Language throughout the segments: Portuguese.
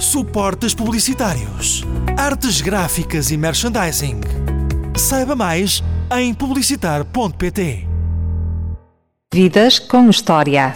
suportes publicitários, artes gráficas e merchandising. Saiba mais em publicitar.pt. Vidas com História.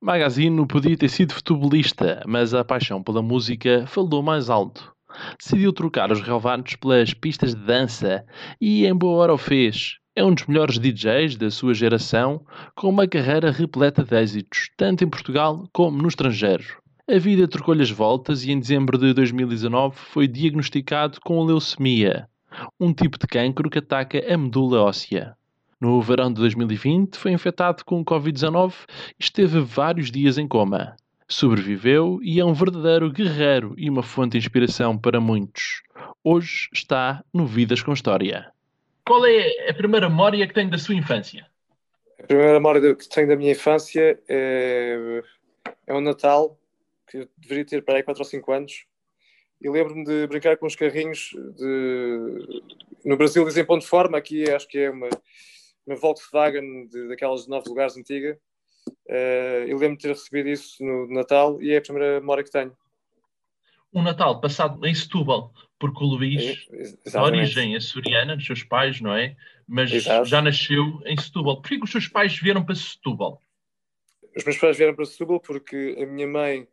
Magazine podia ter sido futebolista, mas a paixão pela música falou mais alto. Decidiu trocar os relevantes pelas pistas de dança e em boa hora o fez. É um dos melhores DJs da sua geração, com uma carreira repleta de êxitos, tanto em Portugal como no estrangeiro. A vida trocou-lhe as voltas e em dezembro de 2019 foi diagnosticado com leucemia, um tipo de cancro que ataca a medula óssea. No verão de 2020 foi infectado com Covid-19 e esteve vários dias em coma. Sobreviveu e é um verdadeiro guerreiro e uma fonte de inspiração para muitos. Hoje está no Vidas com História. Qual é a primeira memória que tem da sua infância? A primeira memória que tenho da minha infância é, é um Natal, que eu deveria ter para aí 4 ou 5 anos. E lembro-me de brincar com os carrinhos de... no Brasil dizem ponto de forma, aqui acho que é uma uma Volkswagen de, daquelas de nove lugares antiga. Uh, eu lembro de ter recebido isso no Natal e é a primeira memória que tenho. Um Natal passado em Setúbal, porque o Luís, é, a origem açoriana dos seus pais, não é? Mas Exato. já nasceu em Setúbal. Por que os seus pais vieram para Setúbal? Os meus pais vieram para Setúbal porque a minha mãe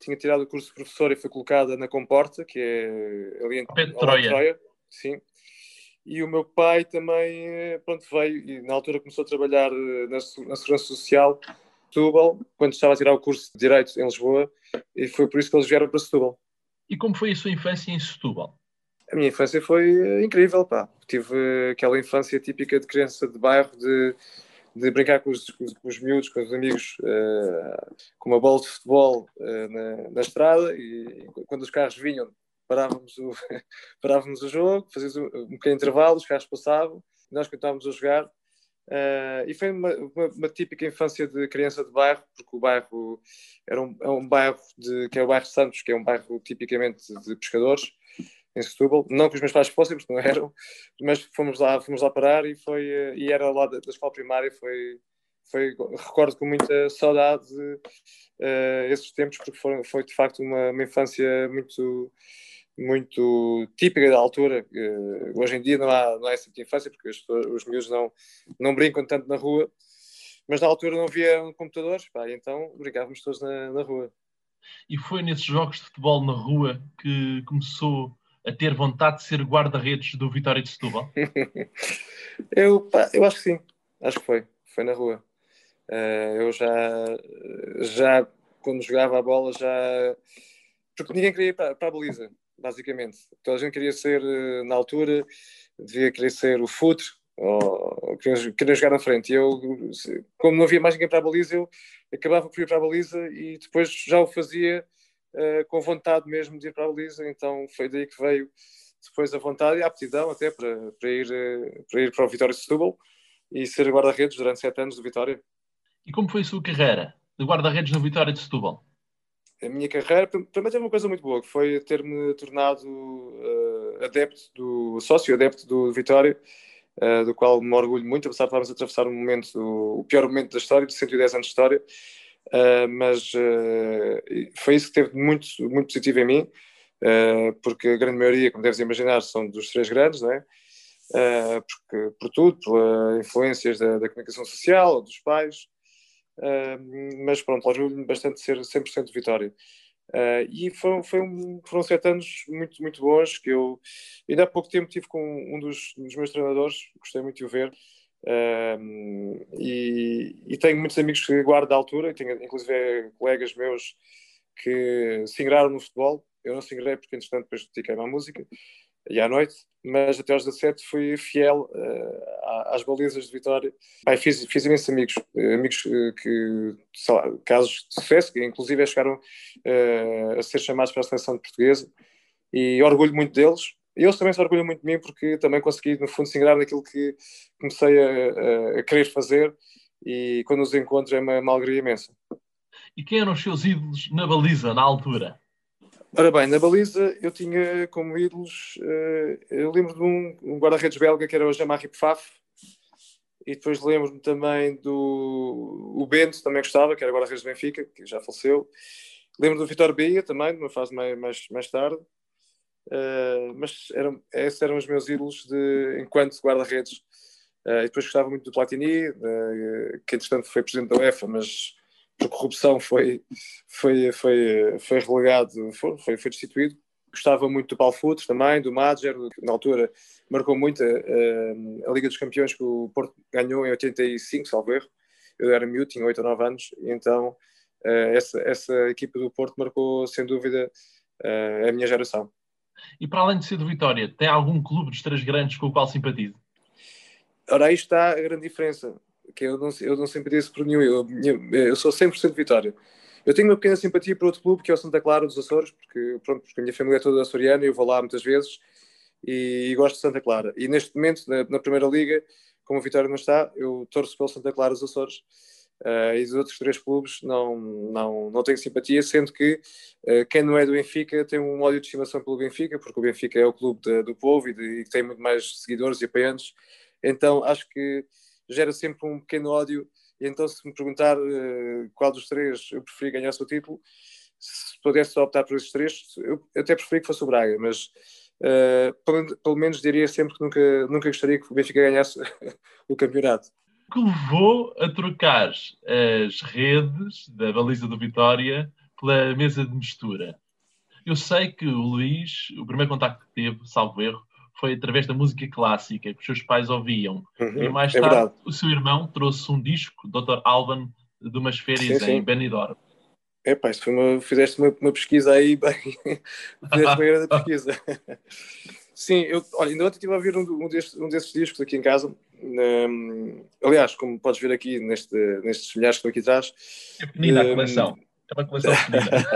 tinha tirado o curso de professor e foi colocada na Comporta, que é ali em Troia. Troia. Sim. E o meu pai também, eh, pronto, veio e na altura começou a trabalhar eh, na, na Segurança Social, Setúbal, quando estava a tirar o curso de Direito em Lisboa, e foi por isso que eles vieram para Setúbal. E como foi a sua infância em Setúbal? A minha infância foi eh, incrível, pá. Tive aquela infância típica de criança de bairro, de, de brincar com os, com os miúdos, com os amigos, uh, com uma bola de futebol uh, na, na estrada, e quando os carros vinham parávamos o, parávamos o jogo, fazíamos um, um pequeno intervalo, os carros passavam, nós continuávamos a jogar. Uh, e foi uma, uma, uma, típica infância de criança de bairro, porque o bairro era um, é um bairro de, que é o bairro Santos, que é um bairro tipicamente de pescadores, em Setúbal. Não que os meus pais fossem, porque não eram, mas fomos lá, fomos lá parar e, foi, uh, e era lá da, da escola primária. Foi, foi, recordo com muita saudade uh, esses tempos, porque foram, foi de facto uma, uma infância muito muito típica da altura. Uh, hoje em dia não há, não há essa infância, porque os, os miúdos não, não brincam tanto na rua, mas na altura não havia computadores, pá, então brincávamos todos na, na rua. E foi nesses jogos de futebol na rua que começou a ter vontade de ser guarda-redes do Vitória de Setúbal? eu, pá, eu acho que sim, acho que foi, foi na rua. Uh, eu já, já, quando jogava a bola, já. Porque ninguém queria ir para, para a baliza basicamente. Toda a gente queria ser, eh, na altura, devia querer ser o futre, ou queria, queria jogar na frente. E eu, como não havia mais ninguém para a baliza, eu acabava por ir para a baliza e depois já o fazia uh, com vontade mesmo de ir para a baliza. Então foi daí que veio depois a vontade e a aptidão até para, para, ir, uh, para ir para o Vitória de Setúbal e ser guarda-redes durante sete anos do Vitória. E como foi a sua carreira de guarda-redes no Vitória de Setúbal? A minha carreira, também teve uma coisa muito boa, que foi ter-me tornado uh, adepto do sócio adepto do Vitória, uh, do qual me orgulho muito, apesar de estarmos a atravessar um momento, o pior momento da história, de 110 anos de história, uh, mas foi isso que teve muito, muito positivo em mim, porque a grande maioria, como deves imaginar, são dos três grandes, não é? porque, por tudo, pelas influências da, da comunicação social, dos pais, mas pronto, orgulho-me bastante de ser 100% de Vitória. Uh, e foram, um, foram sete anos muito, muito bons que eu ainda há pouco tempo tive com um dos, dos meus treinadores, gostei muito de o ver. E, e, tenho muitos amigos que guardo da altura, e tenho inclusive colegas meus que se ingraram no futebol. Eu não se ingrei porque, entretanto, depois dediquei-me à música e à noite, mas até aos 17 fui fiel uh, às balizas de Vitória. Pai, fiz, fiz imensos amigos, uh, amigos uh, que, sei lá, casos de sucesso, que inclusive chegaram a ser chamados para a seleção portuguesa, e orgulho muito deles. E eles também se orgulham muito de mim porque também consegui, no fundo, se ingrar naquilo que comecei a, a, querer fazer, e quando os encontro é uma, uma alegria imensa. E quem eram os seus ídolos na baliza, na altura? Ora bem, na baliza eu tinha como ídolos, uh, eu lembro de um, um guarda-redes belga que era o Jean-Marie Pfaff, e depois lembro-me também do o Bento, também gostava, que era guarda-redes do Benfica, que já faleceu. Lembro do Vitor Bahia também, numa fase mais, mais, mais tarde. Uh, mas eram, esses eram os meus ídolos de, enquanto guarda-redes. Uh, e depois gostava muito do Platini, uh, que entretanto foi presidente da UEFA, mas por corrupção foi, foi, foi, foi relegado, foi, foi, destituído. Gostava muito do Paulo Futres também, do Madger, na altura marcou muito a, a, a, Liga dos Campeões que o Porto ganhou em 85, salvo erro. Eu era miúdo, tinha 8 ou 9 anos, e então essa, essa equipa do Porto marcou sem dúvida a minha geração. E para além de ser do Vitória, tem algum clube dos três grandes com o qual simpatiza? Ora, aí está a grande diferença que eu não, eu não por nenhum. Eu, eu sou 100% Vitória. Eu tenho uma pequena simpatia por outro clube, que é o Santa Clara dos Açores, porque, pronto, porque a minha família é toda açoriana e eu vou lá muitas vezes e, e gosto de Santa Clara. E neste momento, na, na, Primeira Liga, como a Vitória não está, eu torço pelo Santa Clara dos Açores. Uh, e dos outros três clubes não, não, não tenho simpatia, sendo que uh, quem não é do Benfica tem um ódio de estimação pelo Benfica, porque o Benfica é o clube de, do povo e, de, e tem muito mais seguidores e apoiantes. Então acho que gera sempre um pequeno ódio. E então, se me perguntar uh, qual dos três eu preferi ganhar o seu título, se pudesse optar por esses três, eu até preferi que fosse o Braga, mas uh, pelo, pelo, menos diria sempre que nunca, nunca gostaria que o Benfica ganhasse o campeonato. Que levou a trocar as redes da baliza do Vitória pela mesa de mistura. Eu sei que o Luís, o primeiro contacto que teve, salvo erro, foi através da música clássica que os seus pais ouviam. Uhum, e mais é tarde, o seu irmão trouxe um disco, Dr. Alban, de umas férias sim, sim. em Benidorm. É pá, uma, fizeste uma, uma, pesquisa aí bem. fizeste uma grande pesquisa. Sim, eu, olha, ainda ontem estive a ouvir um, um, destes, um desses discos aqui em casa. Um, aliás, como podes ver aqui neste, nestes milhares que estão aqui atrás. É pequenina um, a coleção. É uma coleção pequenina.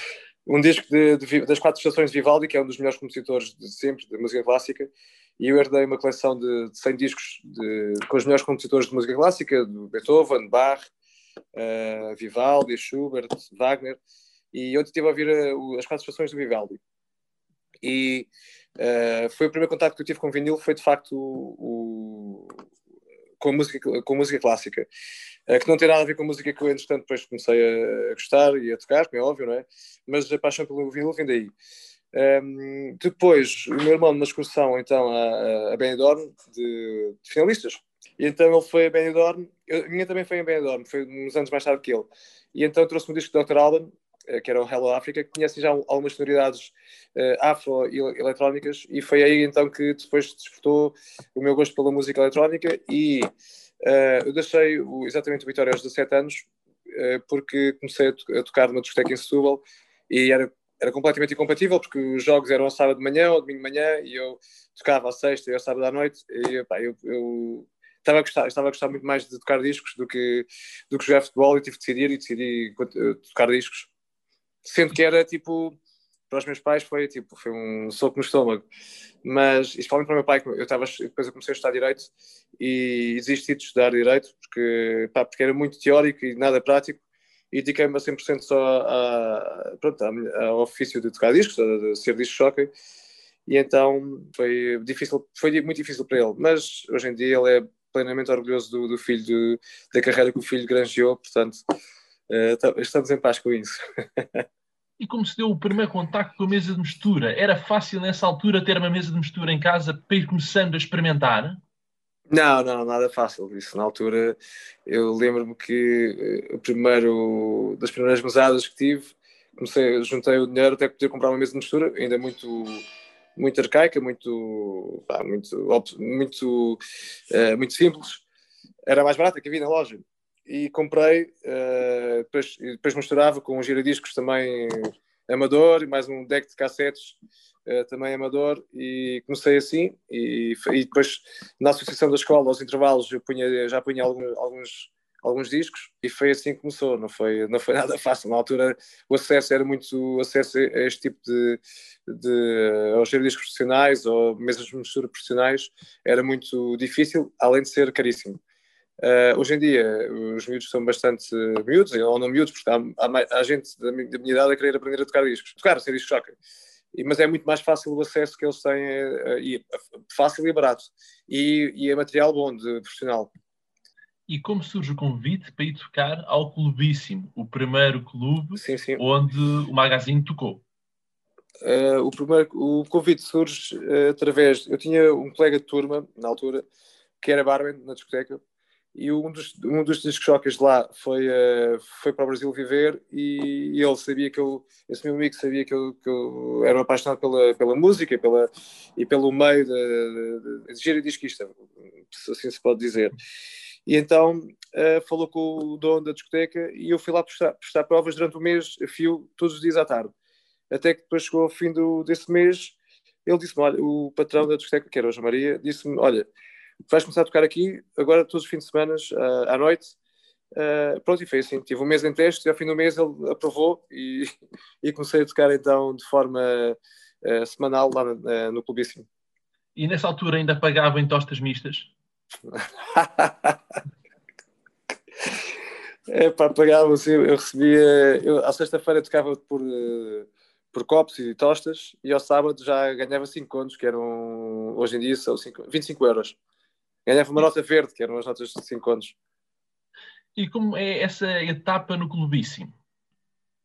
um disco de, de, das quatro estações de Vivaldi, que é um dos melhores compositores de sempre da música clássica, e eu herdei uma coleção de, de 100 discos de, com os melhores compositores de música clássica, do Beethoven, Bach, uh, Vivaldi, Schubert, Wagner, e ontem estive a ouvir uh, as quatro estações do Vivaldi. E uh, foi o primeiro contato que eu tive com o vinil, foi de facto o, com, música, com música clássica. Eh, que não tem nada a ver com a música que eu, entretanto, depois comecei a, gostar e a tocar, como é óbvio, não é? Mas a paixão pelo vinil vem daí. Um, ehm, depois, o meu irmão, numa excursão, então, a, a Benidorm, de, de, finalistas, e então ele foi a Benidorm, eu, a minha também foi a Benidorm, foi uns anos mais tarde que ele, e então trouxe-me um disco do Dr. Alban, que era o Hello Africa, que conhece já algumas sonoridades uh, afro-eletrónicas, e foi aí então que depois despertou o meu gosto pela música eletrónica e Uh, eu deixei exatamente o Vitória aos 17 anos, porque comecei a, tocar numa discoteca em Setúbal e era, era completamente incompatível, porque os jogos eram ao sábado de manhã ou domingo de manhã e eu tocava à sexta e ao sábado à noite e pá, eu, eu estava a gostar, estava a gostar muito mais de tocar discos do que, do que jogar futebol e tive de decidir e decidi tocar discos. Sendo que era tipo para os meus pais foi tipo, foi um soco no estômago. Mas, especialmente para o meu pai, eu estava, depois eu comecei a estudar Direito e desisti de estudar Direito porque, pá, porque era muito teórico e nada prático e dediquei-me a 100% só a, pronto, ao ofício de tocar discos, de ser disco choque e então foi difícil, foi muito difícil para ele, mas hoje em dia ele é plenamente orgulhoso do, do filho, da carreira que o filho granjeou, portanto uh, estamos em paz com isso. e como se deu o primeiro contacto com a mesa de mistura? Era fácil nessa altura ter uma mesa de mistura em casa para ir começando a experimentar? Não, não, nada fácil. Isso na altura eu lembro-me que eh, o primeiro das primeiras mesadas que tive, comecei, juntei o dinheiro até poder comprar uma mesa de mistura, ainda muito muito arcaica, muito pá, muito muito uh, muito simples. Era mais barata que havia na loja e comprei, uh, depois, depois misturava com um giradiscos também amador e mais um deck de cassetes uh, também amador. E comecei assim e, e, depois na associação da escola aos intervalos eu punha, já punha alguns, alguns, alguns discos e foi assim que começou, não foi, não foi nada fácil, na altura o acesso era muito acesso a este tipo de, de aos giradiscos profissionais ou mesas de mistura profissionais. Era muito difícil, além de ser caríssimo Uh, hoje em dia, os miúdos são bastante miúdos, ou não miúdos, porque há, há, há gente da minha, da minha, idade a querer aprender a tocar discos. Tocar, a ser disco choque. E, mas é muito mais fácil o acesso que eles têm, uh, e, fácil e barato. E, e é material bom, de profissional. E como surge o convite para ir tocar ao Clubíssimo, o primeiro clube sim, sim. onde o Magazine tocou? Uh, o, primeiro, o convite surge uh, através. Eu tinha um colega de turma, na altura, que era barman na discoteca, e um dos, um dos lá foi, uh, foi para o Brasil viver e, e, ele sabia que eu, esse meu amigo sabia que eu, que eu era apaixonado pela, pela música pela, e pelo meio de, de, de, disquista, se assim se pode dizer. E então uh, falou com o dono da discoteca e eu fui lá prestar, prestar provas durante o mês, a fio, todos os dias à tarde. Até que depois chegou ao fim do, desse mês, ele disse-me, olha, o patrão da discoteca, que era o Maria, disse-me, olha, vais começar a tocar aqui agora todos os fins de semana uh, à noite. Uh, pronto, e foi assim. Tive um mês em teste e ao fim do mês ele aprovou e, e comecei a tocar então de forma uh, semanal lá no, no Clubíssimo. E nessa altura ainda pagavam em tostas mistas? é pá, pagava assim, eu recebia, eu, à sexta-feira tocava por, por copos e tostas e ao sábado já ganhava 5 contos, que eram, hoje em dia são 5, 25 euros. Ganhava uma nota verde, que eram as notas de 5 anos. E como é essa etapa no clubíssimo?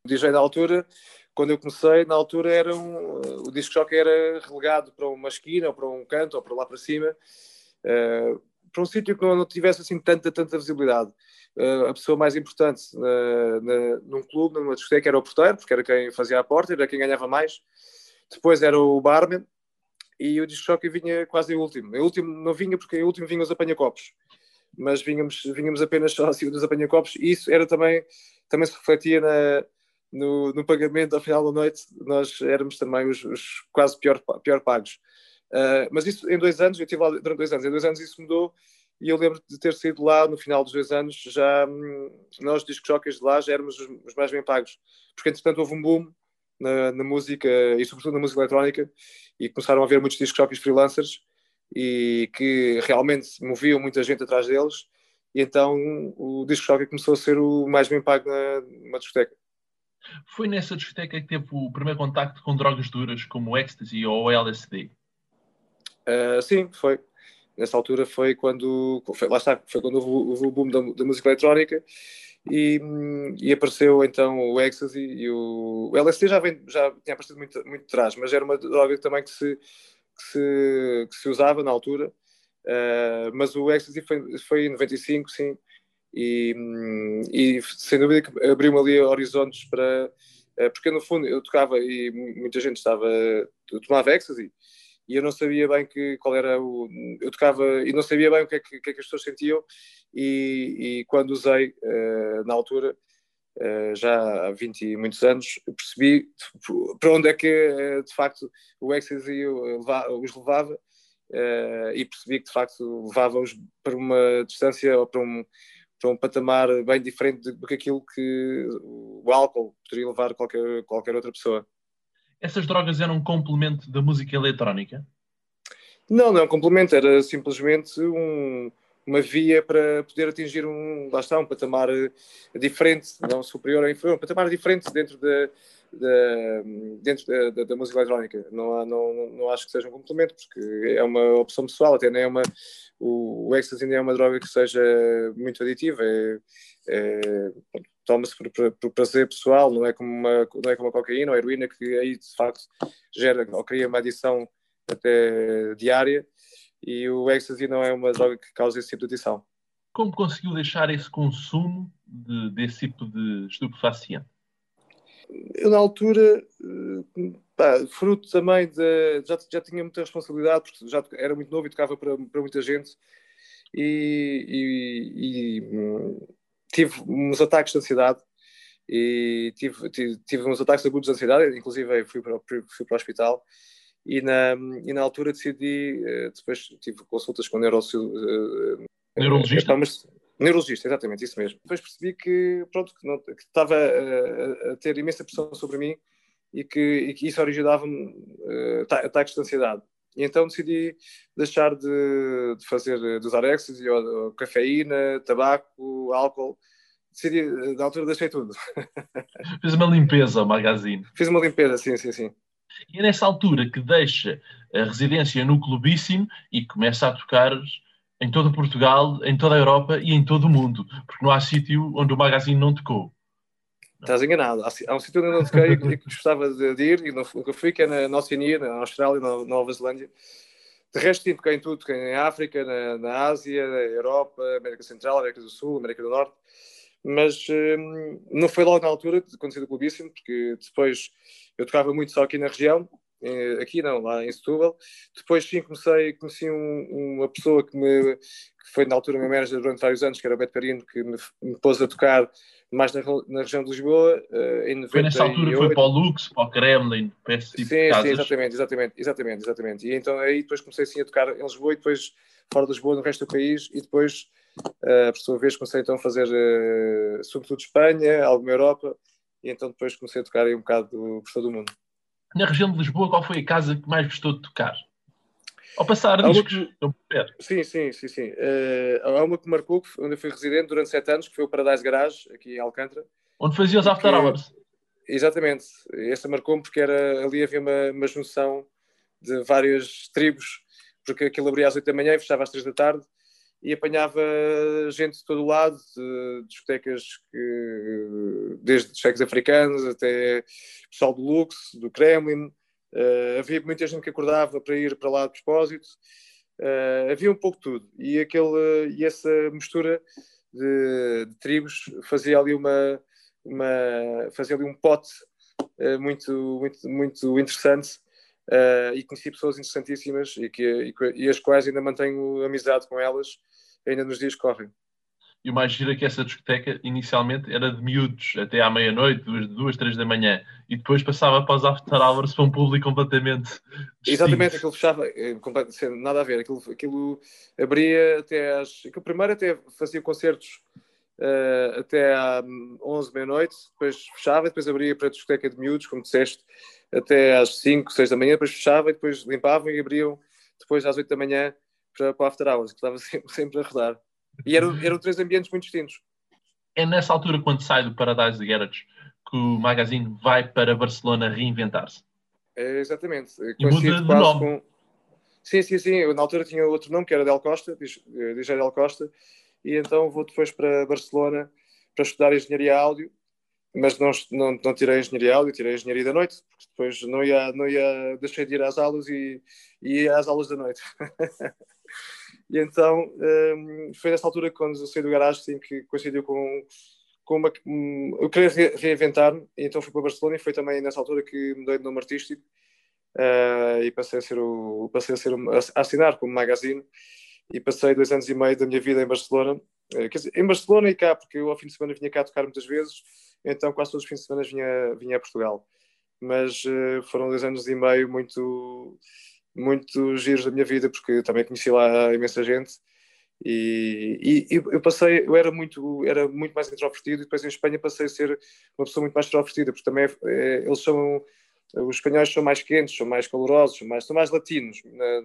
O DJ na altura, quando eu comecei, na altura era um, o disco jockey era relegado para uma esquina, ou para um canto, ou para lá para cima, uh, para um sítio que não, não, tivesse assim tanta, tanta visibilidade. Uh, a pessoa mais importante na, na, num clube, numa discoteca, era o porteiro, porque era quem fazia a porta, era quem ganhava mais. Depois era o barman, e o disco jockey vinha quase em último. Em último não vinha porque em último vinham os apanha-copos, mas vínhamos, vínhamos apenas só acima dos apanha-copos. E isso era também, também se refletia na, no, no, pagamento ao final da noite, nós éramos também os, os quase pior, pior pagos. Uh, mas isso em dois anos, eu estive lá durante dois anos, em dois anos isso mudou. E eu lembro de ter saído lá no final dos dois anos, já hum, nós discos jockeys de lá já éramos os, os mais bem pagos, porque entretanto houve um boom na, na, música e sobretudo na música eletrónica e começaram a haver muitos disc jockeys freelancers e que realmente moviam muita gente atrás deles e então o disco jockey começou a ser o mais bem pago na, numa discoteca. Foi nessa discoteca que teve o primeiro contacto com drogas duras como o ecstasy ou o LSD? Uh, sim, foi. Nessa altura foi quando, foi, lá está, foi quando houve, houve o boom da, da música eletrónica e, e, apareceu então o Ecstasy e o, o LSD já, vem, já tinha aparecido muito, muito atrás, mas era uma droga também que se, que se, que se usava na altura. Uh, mas o Ecstasy foi, foi em 95, sim, e, e sem dúvida que abriu-me ali horizontes para. Uh, porque no fundo eu tocava e muita gente estava. tomava Ecstasy e eu não sabia bem que, qual era o. Eu tocava e não sabia bem o que é que, que, é que as pessoas sentiam, e, e quando usei uh, na altura, uh, já há 20 e muitos anos, percebi para onde é que uh, de facto o ecstasy os levava. e percebi que de facto levava-os para uma distância ou para um, para um patamar bem diferente do que aquilo que o álcool poderia levar qualquer, qualquer outra pessoa essas drogas eram um complemento da música eletrónica? Não, não é um complemento, era simplesmente um, uma via para poder atingir um, lá está, um patamar eh, diferente, não superior ou inferior, um patamar diferente dentro da, da dentro da, da, da, música eletrónica. Não, há, não, não acho que seja um complemento, porque é uma opção pessoal, até nem é uma. O, o ecstasy nem é uma droga que seja muito aditiva, é, é, toma-se por, por, por, prazer pessoal, não é, como uma, não é como a cocaína ou a heroína, que aí de facto gera ou cria uma adição até diária, e o ecstasy não é uma droga que causa esse tipo de adição. Como conseguiu deixar esse consumo de, desse tipo de estupefaciente? Eu, na altura, eh, pá, fruto também de. Já, já tinha muita responsabilidade, porque já era muito novo e tocava para, para muita gente, e, e, e tive uns ataques de ansiedade e tive, tive, tive, uns ataques agudos de ansiedade, inclusive fui para, fui para o hospital e na, e na altura decidi, eh, depois tive consultas com neuro, uh, neurologista. Mas, neurologista, exatamente, isso mesmo. Depois percebi que, pronto, que, não, que estava a, a, ter imensa pressão sobre mim e que, e que isso originava-me uh, ataques de ansiedade. E então decidi deixar de, de fazer, de usar ecstasy, ou, ou cafeína, tabaco, álcool. Decidi, na altura deixei tudo. Fiz uma limpeza ao magazine. Fiz uma limpeza, sim, sim, sim. E é nessa altura que deixa a residência no Clubíssimo e começa a tocar em todo Portugal, em toda a Europa e em todo o mundo, porque não há sítio onde o magazine não tocou. Estás enganado. Há um sítio onde eu não toquei e que gostava de ir e nunca fui, que é na Oceania, na Austrália, na Nova Zelândia. De resto, sim, toquei em tudo. Toquei em África, na, na Ásia, na Europa, América Central, América do Sul, América do Norte. Mas hum, não foi logo na altura, quando saí do clubíssimo, porque depois eu tocava muito só aqui na região, eh, aqui não, lá em Setúbal. Depois sim comecei, conheci um, uma pessoa que me que foi na altura meu manager durante vários anos, que era o Beto Carino, que me, me pôs a tocar mais na, na região de Lisboa. Uh, em 98. foi nessa altura foi para o Lux, para o Kremlin, para esse tipo sim, de casas. Sim, exatamente, exatamente, exatamente, exatamente. E então aí depois comecei sim a tocar em Lisboa e depois fora de Lisboa, no resto do país, e depois, uh, por sua vez, comecei então a fazer uh, sobretudo Espanha, alguma Europa, e então depois comecei a tocar aí um bocado do, por todo o mundo. Na região de Lisboa, qual foi a casa que mais gostou de tocar? Ao passar há discos. Que... Sim, sim, sim, sim. Uh, há uma que marcou, onde eu fui residente durante sete anos, que foi o Paradise Garage, aqui em Alcântara. Onde fazia os after que... hours. Exatamente. Essa marcou-me porque era, ali havia uma, uma junção de várias tribos, porque aquilo abria às oito da manhã e fechava às três da tarde, e apanhava gente de todo o lado, de discotecas que, desde cheques africanos até pessoal do Lux, do Kremlin, Uh, havia muita gente que acordava para ir para lá de propósito. Uh, havia um pouco de tudo. E, aquele, e essa mistura de, de tribos fazia ali uma, uma fazia ali um pote uh, muito, muito, muito interessante. e conheci pessoas interessantíssimas e, que, e, e as quais ainda mantenho amizade com elas ainda nos dias correm. E o mais giro é que essa discoteca inicialmente era de miúdos, até à meia-noite, duas, duas, três da manhã, e depois passava para os after hours para um público completamente. Distinto. Exatamente, aquilo fechava, eh, nada a ver, aquilo, aquilo abria até às. Aquilo primeiro até fazia concertos uh, até às 11, meia-noite, depois fechava, depois abria para a discoteca de miúdos, como disseste, até às 5, 6 da manhã, depois fechava e depois limpavam e abriam depois às 8 da manhã para, para after hours, que estava sempre, sempre a rodar. E eram, eram três ambientes muito distintos. É nessa altura, quando sai do Paradise Garage, que o magazine vai para Barcelona reinventar-se. É, exatamente. E muda de nome. Com... Sim, sim, sim. Eu, na altura tinha outro nome, que era Del Costa, DJ eh, Del Costa, e então vou depois para Barcelona para estudar Engenharia Áudio, mas não, não, não tirei Engenharia Áudio, tirei Engenharia da Noite, porque depois não ia, não ia, deixei de ir às aulas e, e ia às aulas da noite. E então um, foi nessa altura quando eu saí do garagem que coincidiu com, com uma. Um, eu queria re reinventar-me, então fui para Barcelona e foi também nessa altura que mudei de nome artístico uh, e passei a ser o. passei a, ser um, a assinar como magazine e passei dois anos e meio da minha vida em Barcelona. Uh, quer dizer, em Barcelona e cá, porque eu ao fim de semana vinha cá tocar muitas vezes, então quase todos os fins de semana vinha, vinha a Portugal. Mas uh, foram dois anos e meio muito muito giros da minha vida, porque também conheci lá imensa gente. E, e, eu passei, eu era muito, era muito mais introvertido e depois em Espanha passei a ser uma pessoa muito mais extrovertida, porque também é, eles são, os espanhóis são mais quentes, são mais calorosos, são mais, são mais latinos, na,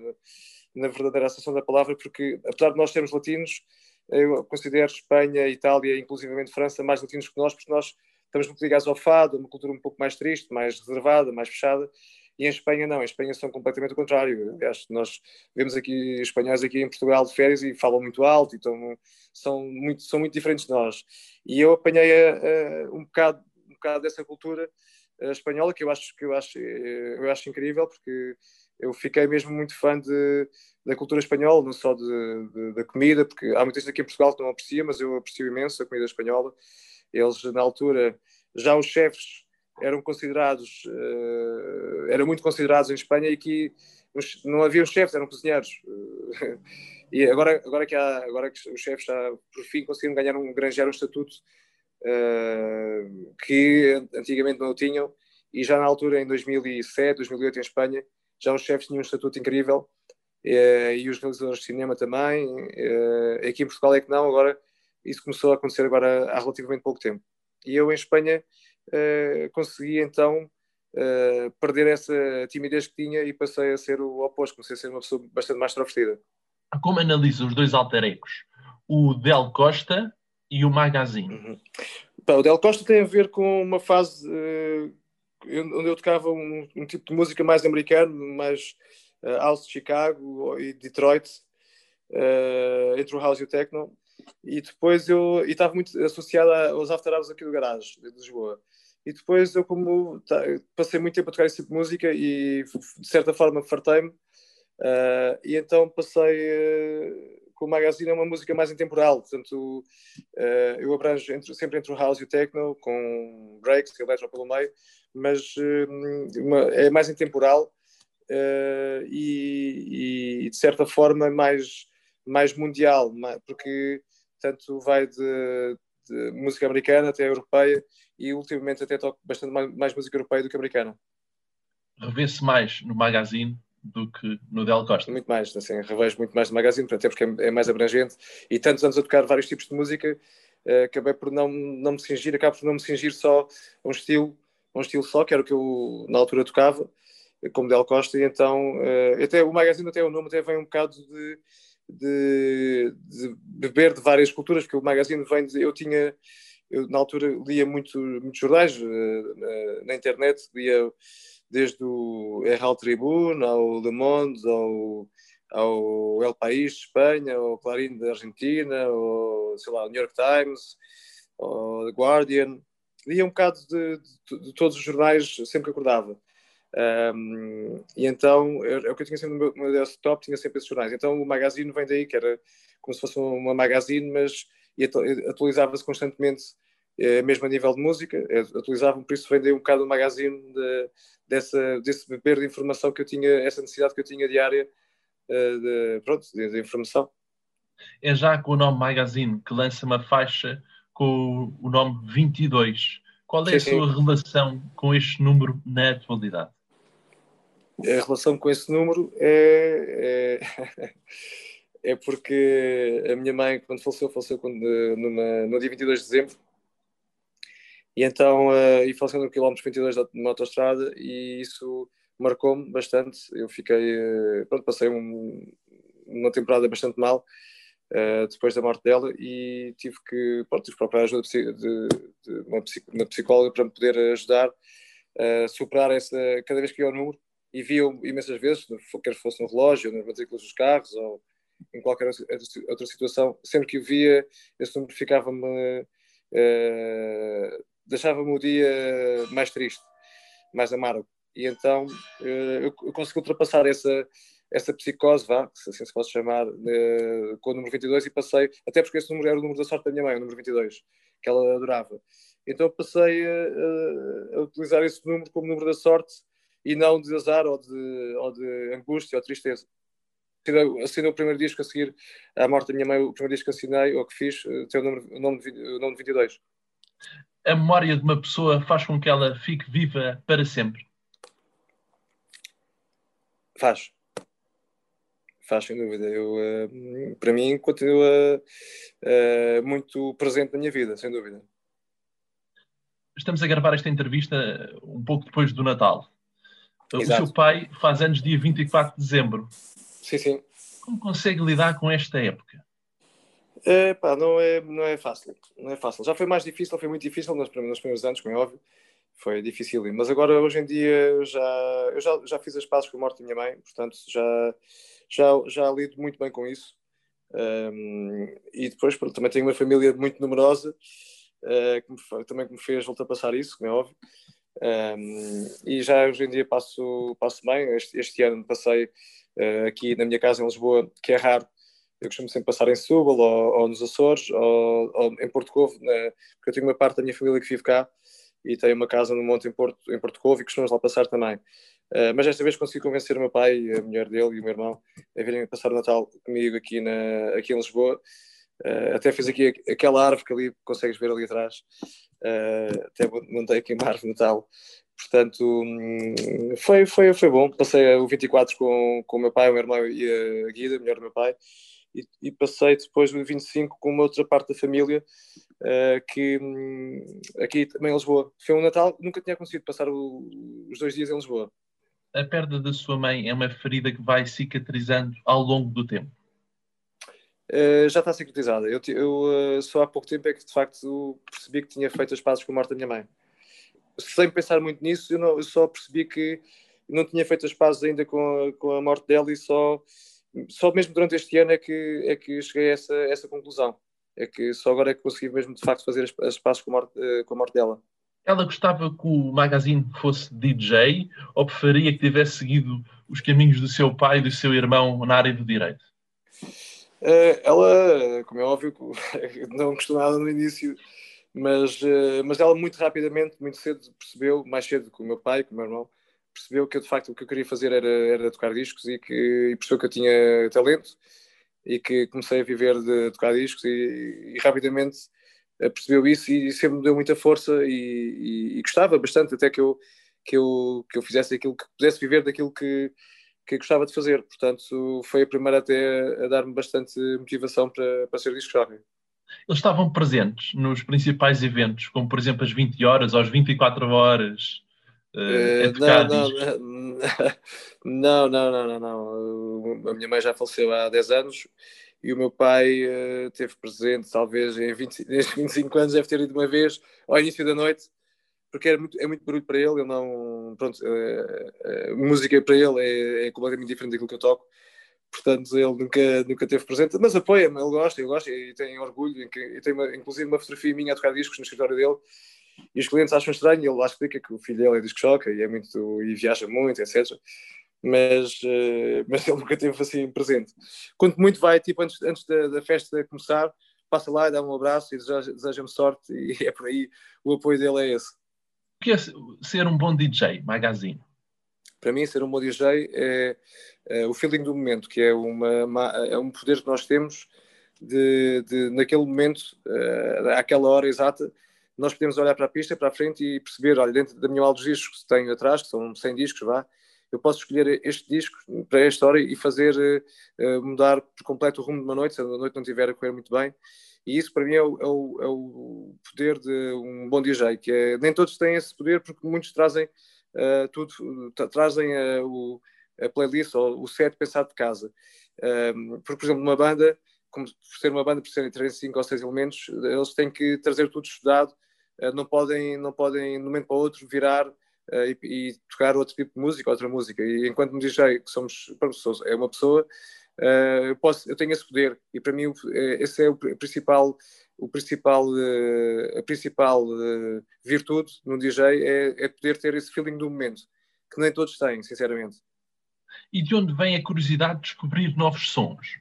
na verdadeira acessão da palavra, porque apesar de nós sermos latinos, eu considero Espanha, Itália, inclusivamente França, mais latinos que nós, porque nós estamos muito ligados ao fado, uma cultura um pouco mais triste, mais reservada, mais fechada, e em Espanha não, em Espanha são completamente o contrário. Aliás, nós vemos aqui espanhóis aqui em Portugal de férias e falam muito alto, então são muito, são muito diferentes de nós. E eu apanhei uh, um, bocado, um bocado dessa cultura uh, espanhola que eu acho, que eu acho, eu acho incrível, porque eu fiquei mesmo muito fã de, da cultura espanhola, não só de, de, da comida, porque há muita gente aqui em Portugal que não aprecia, mas eu aprecio imenso a comida espanhola. Eles, na altura, já os chefes eram considerados, uh, eram muito considerados em Espanha e que não haviam chefes, eram cozinheiros. e agora, agora, que há, agora que os chefes já, por fim, conseguiram ganhar um, granjear um estatuto uh, que antigamente não tinham, e já na altura, em 2007, 2008, em Espanha, já os chefes tinham um estatuto incrível, e os realizadores de cinema também. aqui em Portugal é que não, agora isso começou a acontecer agora há relativamente pouco tempo. E eu, em Espanha, uh, consegui então uh, perder essa timidez que tinha e passei a ser o oposto, comecei a ser uma pessoa bastante mais extrovertida. Como analisa os dois alter egos? O Del Costa e o Magazine? Uhum. o Del Costa tem a ver com uma fase uh, onde eu tocava um, um, tipo de música mais americano, mais uh, house de Chicago e Detroit, entre o house e o techno. E depois eu estava muito associado aos after hours aqui do garagem de Lisboa. E depois eu como passei muito tempo a tocar esse tipo de música e de certa forma fartei-me. Uh, e então passei com o Magazine é uma música mais intemporal, portanto uh, eu abranjo entre, sempre entre o house e o techno, com breaks, que eletro pelo meio, mas uh, uma, é mais intemporal uh, e, e, de certa forma mais, mais mundial, porque tanto vai de, de música americana até europeia e ultimamente até toco bastante mais, mais música europeia do que americana. Revê-se mais no Magazine do que no Del Costa. Muito mais, assim, revejo muito mais no magazine, até porque é, é mais abrangente. E tantos anos a tocar vários tipos de música, uh, acabei por não, não me cingir, acabo por não me cingir só a um estilo, um estilo só, que era o que eu na altura tocava, como Del Costa, e então uh, até o magazine, até o nome, até vem um bocado de, de, de beber de várias culturas, porque o magazine vem de, eu tinha eu na altura lia muito, muitos jornais uh, na, na internet, lia desde o Herald Tribune ao Le Monde, ao, ao El País de Espanha, ao Clarín da Argentina, ao sei lá, New York Times, ao The Guardian. Lia um bocado de, de todos os jornais sempre que acordava. Um, e então, é o que eu tinha sempre no meu, no meu desktop, tinha sempre esses jornais. Então o magazine vem daí, que era como se fosse uma magazine, mas atualizava-se constantemente é, mesmo a nível de música, é, utilizavam, por isso vendei um bocado o magazine de, dessa, desse beber de informação que eu tinha, essa necessidade que eu tinha diária eh, de, pronto, de, de informação. É já com o nome Magazine que lança uma faixa com o nome 22. Qual é sim, a sua sim. relação com este número na atualidade? A relação com esse número é, é, é porque a minha mãe, quando faleceu, faleceu quando, numa, no dia 22 de dezembro e então, uh, e falecendo no quilómetro 22 da, da autostrada, e isso marcou-me bastante. Eu fiquei, uh, pronto, passei um, uma temporada bastante mal uh, depois da morte dela e tive que, pronto, tive que procurar ajuda de, de, uma, psicóloga para me poder ajudar a superar essa, cada vez que ia ao número, e via imensas vezes, quer fosse no relógio, nas matrículas dos carros ou em qualquer outra situação, sempre que o via, esse número ficava-me Uh, deixava-me o dia mais triste, mais amargo. E então eh, eu consegui ultrapassar essa, essa psicose, vá, assim se pode chamar, com o número 22 e passei, até porque esse número era o número da sorte da minha mãe, o número 22, que ela adorava. Então passei a, a utilizar esse número como número da sorte e não de azar ou de, ou de angústia ou tristeza. Assinei o primeiro disco a seguir à morte da minha mãe, o primeiro disco que assinei ou que fiz, eh, tem o nome, o nome, o nome de 22 a memória de uma pessoa faz com que ela fique viva para sempre? Faz. Faz, sem dúvida. Eu, uh, para mim, continua uh, muito presente na minha vida, sem dúvida. Estamos a gravar esta entrevista um pouco depois do Natal. Exato. O seu pai faz anos dia 24 de dezembro. Sim, sim. Como consegue lidar com esta época? É, pá, não é, não é fácil, não é fácil. Já foi mais difícil, foi muito difícil nos primeiros, nos primeiros anos, como é óbvio, foi difícil. Mas agora, hoje em dia, eu já, eu já, já fiz as pazes com a morte da minha mãe, portanto, já, já, já lido muito bem com isso. Um, e depois, pronto, também tenho uma família muito numerosa, uh, que me, também que me fez ultrapassar isso, como é óbvio. Um, e já hoje em dia passo, passo bem. Este, este ano passei uh, aqui na minha casa em Lisboa, que é raro, eu costumo sempre passar em Setúbal ou, ou, nos Açores ou, ou em Porto Covo, né? porque eu tenho uma parte da minha família que vive cá e tenho uma casa no monte em Porto, em Porto Covo e costumamos lá passar também. Uh, mas esta vez consegui convencer o meu pai, a mulher dele e o meu irmão a virem passar o Natal comigo aqui, na, aqui em Lisboa. Uh, até fiz aqui aquela árvore que ali consegues ver ali atrás. Uh, até montei aqui uma árvore Natal. Portanto, hum, foi, foi, foi bom. Passei o 24 com, com o meu pai, o meu irmão e a Guida, a mulher do meu pai e, e, passei depois do 25 com uma outra parte da família uh, que um, aqui também em Lisboa. Foi um Natal, nunca tinha conseguido passar o, os dois dias em Lisboa. A perda da sua mãe é uma ferida que vai cicatrizando ao longo do tempo? Uh, já está cicatrizada. Eu, eu uh, só há pouco tempo é que de facto percebi que tinha feito as pazes com a morte da minha mãe. Sem pensar muito nisso, eu, não, eu só percebi que não tinha feito as pazes ainda com a, com a morte dela e só só mesmo durante este ano é que, é que cheguei a essa, essa conclusão. É que só agora é que consegui mesmo de facto fazer as, as pazes com a, morte, eh, com a morte dela. Ela gostava que o magazine fosse DJ ou preferia que tivesse seguido os caminhos do seu pai e do seu irmão na área do direito? Uh, ela, como é óbvio, não gostou nada no início, mas, uh, mas ela muito rapidamente, muito cedo, percebeu, mais cedo que o meu pai, que o meu irmão, percebeu que de facto o que eu queria fazer era, era tocar discos e que e percebeu que eu tinha talento e que comecei a viver de tocar discos e, e rapidamente eh, percebeu isso e sempre me deu muita força e, e, e, gostava bastante até que eu, que eu, que eu fizesse aquilo que pudesse viver daquilo que, que gostava de fazer. Portanto, foi a primeira até a dar-me bastante motivação para, para ser disco jockey. Eles estavam presentes nos principais eventos, como por exemplo as 20 horas ou as 24 horas Uh, não, não, não, não, não, não, não, A minha mãe já faleceu há 10 anos e o meu pai uh, teve presente, talvez em 20, nestes 25 anos, deve ter ido uma vez ao início da noite, porque é muito, é muito barulho para ele. Ele não. Pronto, uh, música para ele é, é, completamente diferente daquilo que eu toco, portanto, ele nunca, nunca teve presente, mas apoia-me, ele gosta, ele gosta e tem orgulho. Em que, eu tenho uma, inclusive uma fotografia minha a tocar discos no escritório dele e os clientes acham estranho, ele lá explica que o filho dele é disco choca e, é muito, e viaja muito, etc. Mas, uh, mas ele nunca teve assim presente. Quanto muito vai, tipo, antes, antes da, da festa começar, passa lá e dá-me um abraço e deseja-me sorte e é por aí, o apoio dele é esse. O que é ser um bom DJ, Magazine? Para mim, ser um bom DJ é, é o feeling do momento, que é, uma, é um poder que nós temos de, de naquele momento, uh, àquela hora exata, nós podemos olhar para a pista, para a frente e perceber, olha, dentro da minha aula dos discos que tenho atrás, que são 100 discos, vá, eu posso escolher este disco para esta hora e fazer uh, mudar por completo o rumo de uma noite, se a noite não estiver a correr muito bem. E isso para mim é o, é o, é o poder de um bom DJ, que é, nem todos têm esse poder porque muitos trazem uh, tudo, trazem uh, o, a playlist ou o set pensado de casa. porque, por exemplo, uma banda, como por ser uma banda, por serem 3, 5 ou 6 elementos, eles têm que trazer tudo estudado eh, não podem, não podem, de um momento para o outro, virar uh, e, e, tocar outro tipo de música, outra música. E enquanto me DJ, que somos, é uma pessoa, uh, eu, posso, eu tenho esse poder. E para mim, esse é o principal, o principal, uh, a principal virtude no DJ é, é poder ter esse feeling do momento, que nem todos têm, sinceramente. E de onde vem a curiosidade de descobrir novos sons?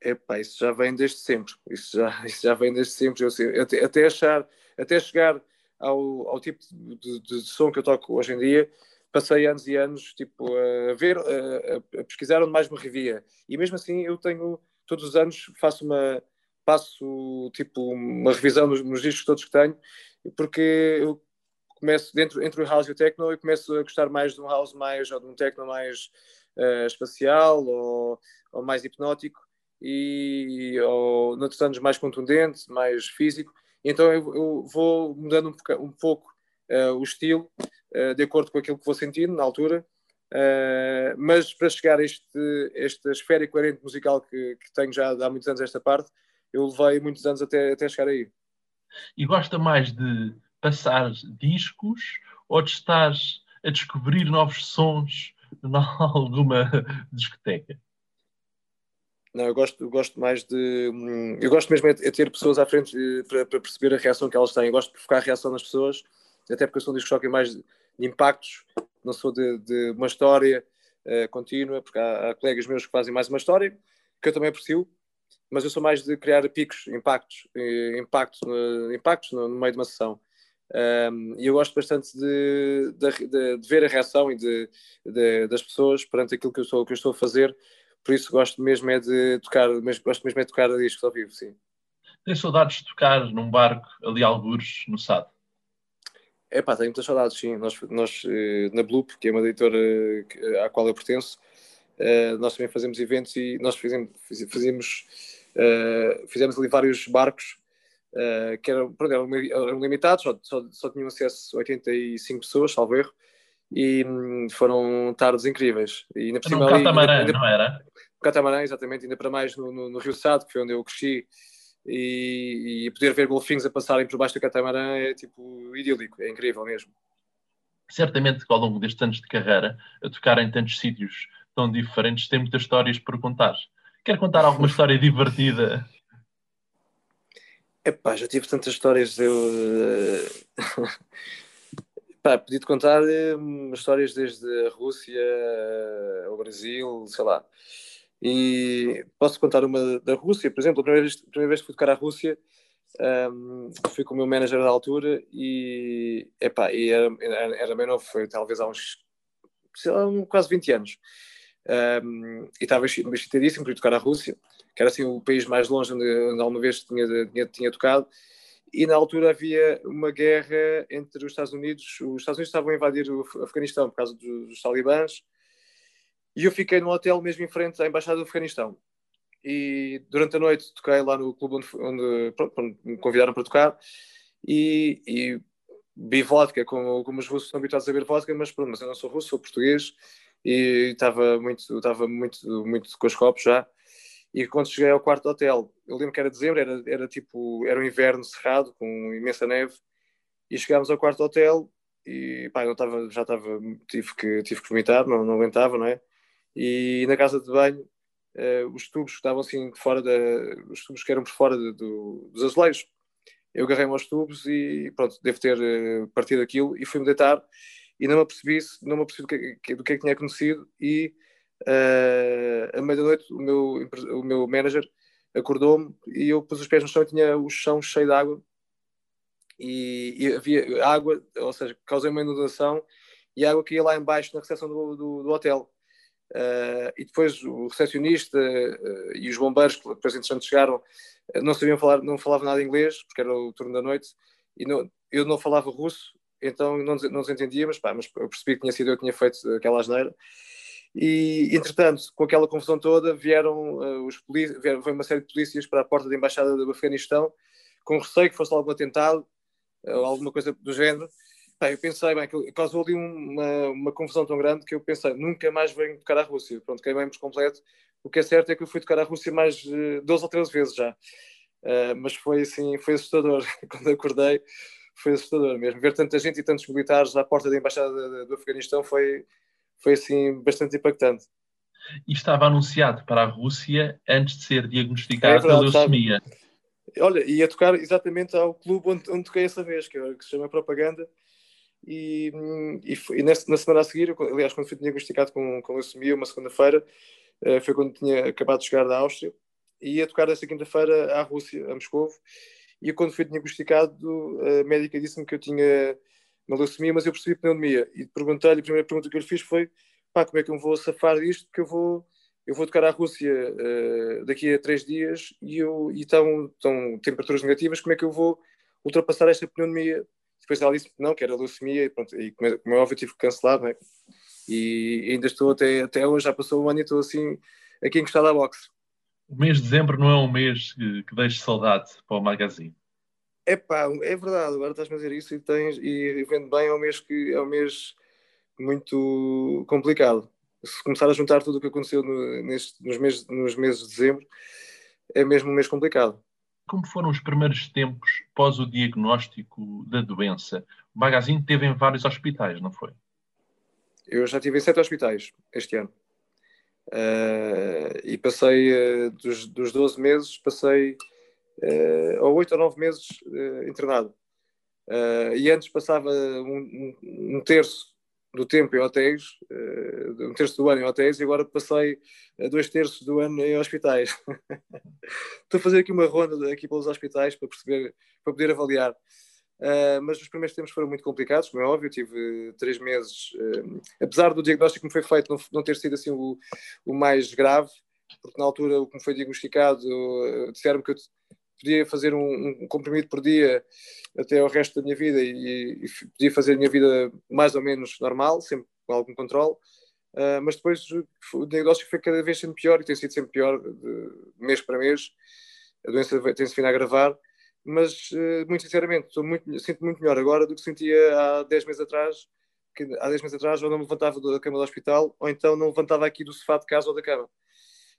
Epá, isso já vem desde sempre. Isso já, isso já vem desde sempre. Eu, até, até, achar, até chegar ao, ao tipo de, de, de, som que eu toco hoje em dia, passei anos e anos tipo, a ver, a, a, pesquisar onde mais me revia. E mesmo assim eu tenho, todos os anos, faço uma, passo tipo uma revisão nos, nos discos todos que tenho, porque eu começo dentro entre o house e o techno e começo a gostar mais de um house mais ou de um techno mais uh, espacial ou, ou mais hipnótico e ou noutros anos mais contundente, mais físico. Então eu, eu vou mudando um, um pouco uh, o estilo de acordo com aquilo que vou sentindo na altura. Uh, mas para chegar a este, esta esfera e coerente musical que, que, tenho já há muitos anos esta parte, eu levei muitos anos até, até chegar aí. E gosta mais de passar discos ou de estar a descobrir novos sons em alguma discoteca? Não, eu gosto, eu gosto mais de. Hum, eu gosto mesmo é de ter pessoas à frente eh, para, para, perceber a reação que elas têm. Eu gosto de provocar a reação nas pessoas, até porque eu sou um disco choque mais de, impactos, não sou de, de uma história uh, contínua, porque há, há, colegas meus que fazem mais uma história, que eu também aprecio, mas eu sou mais de criar picos, impactos, impactos, impactos no, no, meio de uma sessão. Um, e eu gosto bastante de, de, de, ver a reação e de, das pessoas perante aquilo que eu, sou, que eu estou a fazer por isso gosto mesmo é de tocar, mesmo, gosto mesmo é de tocar discos ao vivo, sim. Tens saudades de tocar num barco ali algures no SAD? É tenho muitas saudades, sim. Nós, nós eh, na Bloop, que é uma editora à qual eu pertenço, uh, nós também fazemos eventos e nós fizemos, fizemos, fizemos ali vários barcos uh, que eram, pronto, eram, eram limitados, só, só, só, tinham acesso a 85 pessoas, salvo erro, e um, foram tardes incríveis. E ainda por cima, um ali, catamarã, ainda, não era? Um catamarã, exatamente, ainda para mais no, no, no Rio Sado, que foi onde eu cresci, e, e, poder ver golfinhos a passarem por baixo do catamarã é tipo idílico, é incrível mesmo. Certamente que ao longo destes anos de carreira, a tocar em tantos sítios tão diferentes, tem muitas histórias por contar. Quer contar alguma história divertida? Epá, já tive tantas histórias. Eu. Uh... Pá, podia-te contar uh, histórias desde a Rússia ao Brasil, sei lá. E posso contar uma da Rússia, por exemplo, a primeira vez, a primeira vez que fui tocar à Rússia, um, fui com o meu manager da altura e, epá, e era, era, bem novo, foi talvez há uns lá, quase 20 anos. Um, e estava excitadíssimo para ir tocar à Rússia, que era assim o país mais longe onde, onde alguma vez tinha, tinha, tinha tocado. E na altura havia uma guerra entre os Estados Unidos. Os Estados Unidos estavam a invadir o Afeganistão por causa dos, dos talibãs e eu fiquei num hotel mesmo em frente à Embaixada do Afeganistão. E durante a noite toquei lá no clube onde, onde, pronto, onde me convidaram para tocar e, e vi vodka, como, os russos são habituados a beber vodka, mas pronto, mas eu não sou russo, sou português e estava muito, estava muito, muito com os copos já. E quando cheguei ao quarto hotel, eu lembro que era dezembro, era, era tipo, era um inverno cerrado, com imensa neve, e chegámos ao quarto hotel e pá, eu estava, já estava, tive que, tive que vomitar, não, não aguentava, não é? E na casa de banho uh, os tubos estavam assim fora da, os tubos que eram por fora de, do, dos azulejos. Eu agarrei-me aos tubos e pronto, devo ter uh, partido aquilo e fui-me deitar. E não me apercebi, não me apercebi do que, do que é que tinha acontecido e uh, à meia-noite o meu, o meu manager acordou-me e eu pus os pés no chão e tinha o chão cheio de água. E, e havia água, ou seja, causei uma inundação e a água que ia lá embaixo na recepção do, do, do hotel Uh, e depois o recepcionista uh, e os bombeiros que depois entretanto chegaram uh, não sabiam falar, não falavam nada inglês porque era o turno da noite e não, eu não falava russo então não, não nos entendíamos pá, mas eu percebi que tinha sido eu que tinha feito aquela asneira. E entretanto com aquela confusão toda vieram os polícias foi uma série de polícias para a porta da embaixada do Afeganistão com receio que fosse algum atentado ou alguma coisa do género Bem, eu pensei, bem, que causou ali uma, uma confusão tão grande que eu pensei, nunca mais venho tocar à Rússia. Pronto, queimei por completo. O que é certo é que eu fui tocar à Rússia mais uh, 12 ou 13 vezes já. Uh, mas foi assim, foi assustador. Quando acordei, foi assustador mesmo. Ver tanta gente e tantos militares à porta da embaixada do Afeganistão foi, foi assim, bastante impactante. E estava anunciado para a Rússia antes de ser diagnosticado é pela leucemia. Olha, ia tocar exatamente ao clube onde, onde toquei essa vez, que, é, que se chama Propaganda, e, e, e nessa, na semana a seguir, aliás, quando fui diagnosticado com, com leucemia, uma segunda-feira, uh, foi quando tinha acabado de chegar da Áustria, e ia tocar essa quinta-feira à Rússia, a Moscou, e quando fui diagnosticado, a médica disse-me que eu tinha uma leucemia, mas eu percebi pneumonia, e perguntei-lhe, a primeira pergunta que eu lhe fiz foi, pá, como é que eu vou safar disto, porque eu vou eu vou tocar à Rússia uh, daqui a três dias e, eu, e estão temperaturas negativas, como é que eu vou ultrapassar esta pneumonia depois ela disse que não, que era leucemia, e, pronto, e como, é, como é óbvio, tive que cancelar, né? E ainda estou até, até hoje, já passou um ano e estou assim, aqui encostado à boxe. O mês de dezembro não é um mês que, que deixe saudade para o magazine. É pá, é verdade, agora estás-me a dizer isso e, tens, e vendo bem, é um mês que é um mês muito complicado. Se começar a juntar tudo o que aconteceu no, neste, nos, meses, nos meses de dezembro, é mesmo um mês complicado. Como foram os primeiros tempos pós o diagnóstico da doença? O magazine teve em vários hospitais, não foi? Eu já tive em sete hospitais este ano. Uh, e passei uh, dos, dos 12 meses, passei uh, ou 8 ou 9 meses uh, internado. e antes passava um, um, um terço do tempo em hotéis, uh, um terço do ano em hotéis, e agora passei dois terços do ano em hospitais. Estou a fazer aqui uma ronda aqui pelos hospitais para perceber, para poder avaliar. Uh, mas os primeiros tempos foram muito complicados, como é óbvio. tive três meses, uh, apesar do diagnóstico que me foi feito não, não ter sido assim o, o, mais grave, porque na altura o que me foi diagnosticado disseram-me que eu podia fazer um, um, comprimido por dia até o resto da minha vida e, e, podia fazer a minha vida mais ou menos normal, sempre com algum controle. Uh, mas depois o diagnóstico foi cada vez sendo pior e tem sido sempre pior de mês para mês. A doença tem-se vindo a agravar, mas uh, muito sinceramente, muito, sinto muito melhor agora do que sentia há 10 meses atrás. Que há 10 meses atrás ou não me levantava da cama do hospital, ou então não levantava aqui do sofá de casa ou da cama.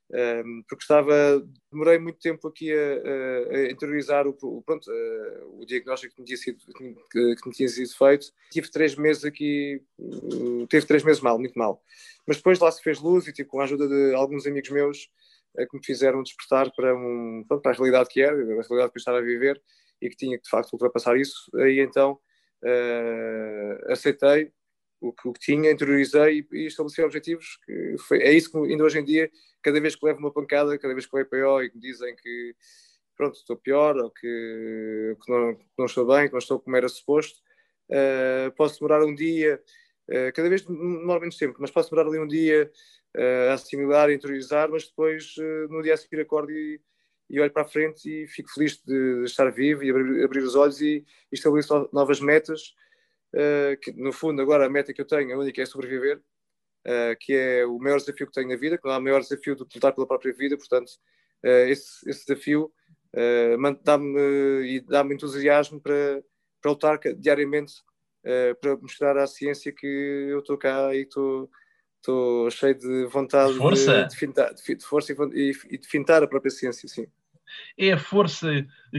Um, porque estava, demorei muito tempo aqui a, a interiorizar o, pronto, o diagnóstico que me, tinha sido, que, que me tinha sido feito. Tive três meses aqui, uh, teve três meses mal, muito mal. Mas depois lá se fez luz e tipo, com a ajuda de alguns amigos meus uh, que me fizeram despertar para, um, para a realidade que era, a realidade que eu estava a viver e que tinha que de facto ultrapassar isso. Aí então uh, aceitei o que, o que tinha, interiorizei e, e estabeleci objetivos. Que foi, é isso que ainda hoje em dia, cada vez que levo uma pancada, cada vez que vou EPO e que me dizem que pronto, estou pior ou que, que, não, que não, estou bem, que não estou como era suposto, uh, posso demorar um dia, uh, cada vez demora menos tempo, mas posso demorar ali um dia uh, a assimilar, a interiorizar, mas depois no dia a seguir acordo e, e olho para a frente e fico feliz de, de estar vivo e abrir, abrir os olhos e, e estabeleço novas metas uh, que no fundo agora a meta que eu tenho, a única é sobreviver, uh, que é o maior desafio que tenho na vida, que não há maior desafio do que lutar pela própria vida, portanto uh, esse, esse, desafio dá-me e dá-me entusiasmo para, para lutar diariamente para mostrar à ciência que eu estou cá e estou estou cheio de vontade de força, de, de, fintar, de, de força e, e, de fintar a própria ciência, sim é a força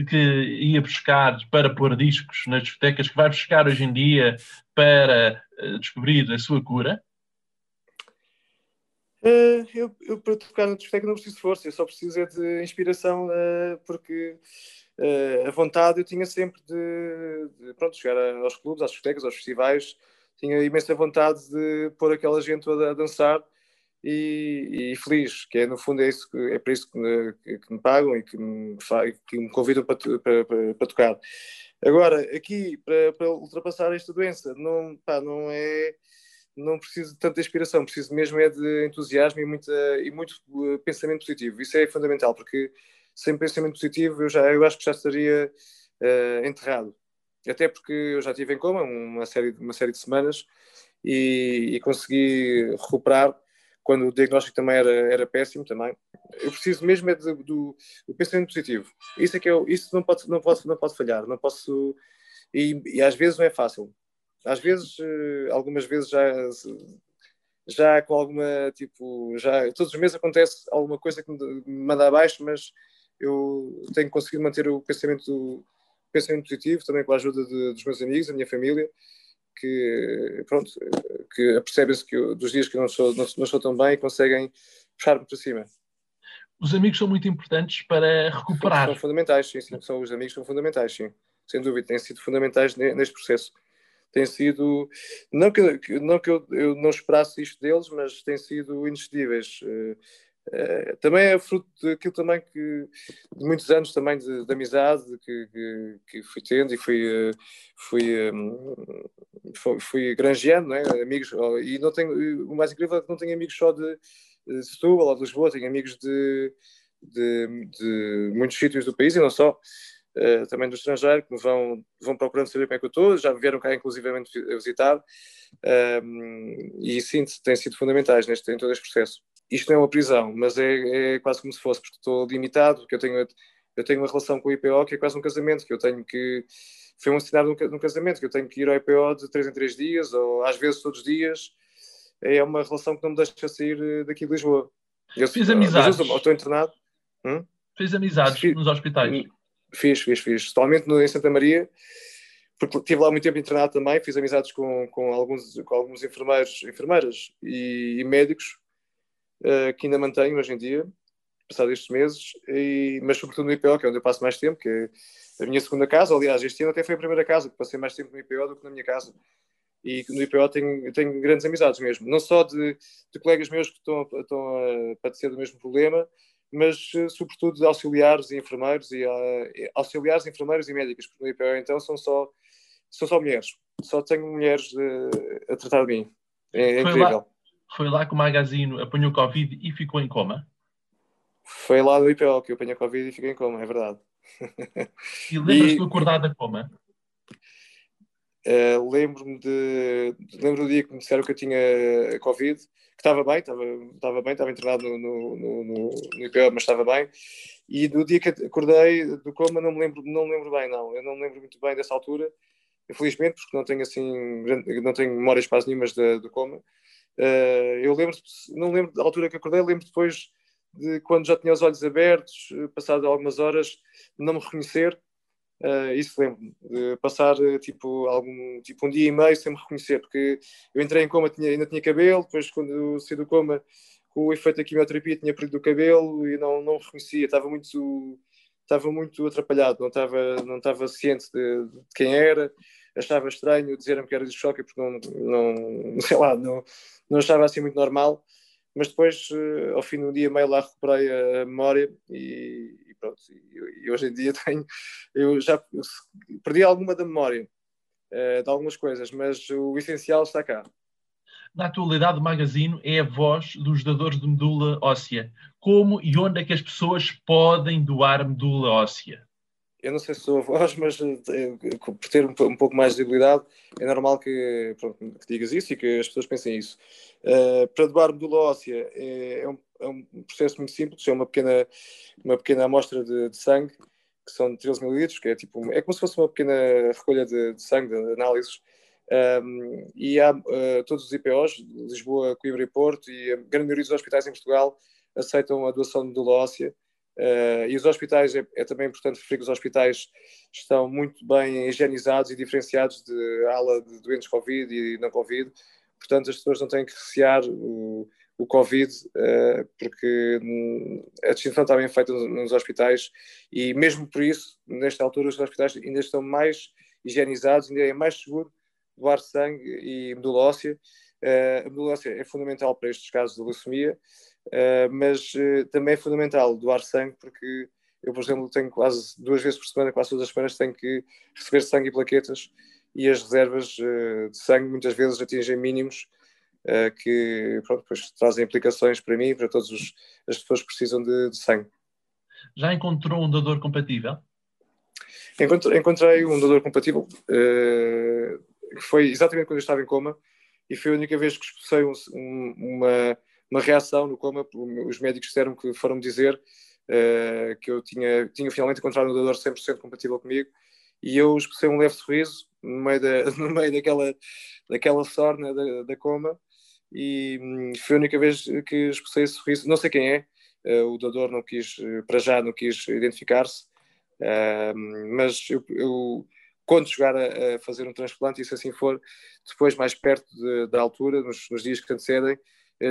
que ia buscar para pôr discos nas discotecas que vai buscar hoje em dia para eh, descobrir a sua cura? Uh, eu, eu, para tocar na discoteca não preciso de força, eu só preciso é de inspiração, uh, porque a vontade eu tinha sempre de, de pronto, chegar aos clubes, às discotecas, aos festivais, tinha imensa vontade de pôr aquela gente toda a dançar e, e, feliz, que é no fundo é, isso, é para isso que me, que me pagam e que me, que me convidam para, para, para, para, tocar. Agora, aqui, para, ultrapassar esta doença, não, pá, não é não preciso de tanta inspiração, preciso mesmo é de entusiasmo e, muita, e muito eh, pensamento positivo. Isso é fundamental, porque sem pensamento positivo eu, já, eu acho que já estaria uh, enterrado. Até porque eu já estive em coma uma série, uma série de semanas e, e consegui recuperar quando o diagnóstico também era, era péssimo também. Eu preciso mesmo é do, do, pensamento positivo. Isso é que eu, isso não pode, não pode, não pode falhar. Não posso e, e às vezes não é fácil. Às vezes, eh, algumas vezes já já com alguma tipo já todos os meses acontece alguma coisa que me manda abaixo, mas eu tenho conseguido manter o pensamento pensamento positivo também com a ajuda de, dos meus amigos, da minha família que, pronto, que apercebem-se dos dias que eu não sou, não, não sou tão bem e conseguem puxar-me para cima. Os amigos são muito importantes para recuperar. São fundamentais, sim, sim. São, os amigos são fundamentais, sim. Sem dúvida, têm sido fundamentais neste processo. Tem sido, não que, não que eu, eu não esperasse isto deles, mas têm sido inexcedíveis. Uh, Uh, também é fruto daquilo também que de muitos anos também de, de amizade que, que, que, fui tendo e fui, uh, fui, um, fui, fui granjeando, né? amigos, e não tenho, o mais incrível é que não tenho amigos só de, de Setúbal ou de Lisboa, tenho amigos de, de, de muitos sítios do país e não só, uh, também do estrangeiro, que me vão, vão procurando saber como é que eu estou, já vieram cá inclusivamente visitar, um, e sim, têm sido fundamentais neste, em todo este processo isto não é uma prisão, mas é, é, quase como se fosse, porque estou limitado, porque eu tenho, eu tenho uma relação com o IPO que é quase um casamento, que eu tenho que. Foi um assinar num, casamento, que eu tenho que ir ao IPO de 3 em 3 dias, ou às vezes todos os dias. É uma relação que não me deixa sair eh, daqui de Lisboa. Eu, fiz amizades. Eu estou internado. Hum? Fiz amizades fiz, nos hospitais. Fiz, fiz, fiz. Totalmente no, em Santa Maria porque estive lá muito tempo internado também, fiz amizades com, com, alguns, com alguns enfermeiros, enfermeiras e, e médicos uh, que ainda mantenho hoje em dia, passados estes meses, e, mas sobretudo no IPO, que é onde eu passo mais tempo, que é a minha segunda casa. Aliás, este ano até foi a primeira casa, que passei mais tempo no IPO do que na minha casa. E no IPO tenho, tenho grandes amizades mesmo, não só de, de colegas meus que estão, estão a padecer do mesmo problema, mas uh, sobretudo auxiliares e enfermeiros e uh, auxiliares, enfermeiros e médicos, porque no IPO então são só, são só mulheres. Só tenho mulheres uh, a tratar de mim. É, é incrível. Lá, foi lá que o Magazine apanhou Covid e ficou em coma? Foi lá no IPO que eu apanhei Covid e fiquei em coma, é verdade. E lembras-te e... do acordar da coma? Uh, lembro-me de lembro do dia que me disseram que eu tinha Covid, que estava bem, estava, estava bem, estava internado no, no, no, no IPO, mas estava bem. E do dia que acordei do coma não me lembro, não me lembro bem, não. Eu não me lembro muito bem dessa altura, infelizmente, porque não tenho assim, não tenho memórias quase nenhumas do coma. Uh, eu lembro, não lembro da altura que acordei, lembro depois de quando já tinha os olhos abertos, passado algumas horas, não me reconhecer Uh, isso lembro-me, de passar tipo, algum, tipo um dia e meio sem me reconhecer, porque eu entrei em coma, tinha, ainda tinha cabelo, depois quando saí do coma, com o efeito da quimioterapia, tinha perdido o cabelo e não, não reconhecia, estava muito, estava muito atrapalhado, não estava, não estava ciente de, de quem era, achava estranho dizer-me que era de choque, porque não, não, sei lá, não, não achava assim muito normal, mas depois, uh, ao fim do dia e meio, lá recuperei a memória e, pronto, e, e, hoje em dia tenho, eu já perdi alguma da memória uh, de algumas coisas, mas o essencial está cá. Na atualidade, o Magazine é a voz dos doadores de medula óssea. Como e onde é que as pessoas podem doar medula óssea? Eu não sei se sou a voz, mas eh, por ter um, pouco mais de visibilidade, é normal que, pronto, que digas isso e que as pessoas pensem isso. Uh, para doar medula óssea é, é, um, é, um, processo muito simples, é uma pequena, uma pequena amostra de, de sangue, que são 13 ml, que é tipo, é como se fosse uma pequena recolha de, de sangue, de análises, um, e há uh, todos os IPOs, Lisboa, Coimbra e Porto, e a grande maioria dos hospitais em Portugal aceitam a doação de medula óssea, Uh, e os hospitais, é, é, também importante referir que os hospitais estão muito bem higienizados e diferenciados de ala de doentes Covid e não Covid, portanto as pessoas não têm que recear o, o Covid, uh, porque a distinção está bem feita nos, nos, hospitais. E mesmo por isso, nesta altura, os hospitais ainda estão mais higienizados, ainda é mais seguro doar sangue e medula óssea. Uh, a medula óssea é fundamental para estes casos de leucemia, Uh, mas uh, também é fundamental doar sangue, porque eu, por exemplo, tenho quase duas vezes por semana, quase todas as semanas, tenho que receber sangue e plaquetas, e as reservas uh, de sangue muitas vezes atingem mínimos que pronto, depois trazem implicações para mim e para todas as pessoas que precisam de, de sangue. Já encontrou um doador compatível? Encontrei, encontrei um doador compatível, que foi exatamente quando eu estava em coma, e foi a única vez que expulsei um, um, uma uma reação no coma. Os médicos disseram que foram-me dizer uh, que eu tinha, tinha finalmente encontrado um doador 100% compatível comigo e eu expressei um leve sorriso no meio, da, no meio daquela, daquela sorna da, da coma e hum, foi a única vez que expressei esse sorriso. Não sei quem é, uh, o doador não quis, para já não quis identificar-se, uh, mas eu, eu quando chegar a, a, fazer um transplante, e se assim for, depois mais perto de, da altura, nos, nos dias que antecedem, eh,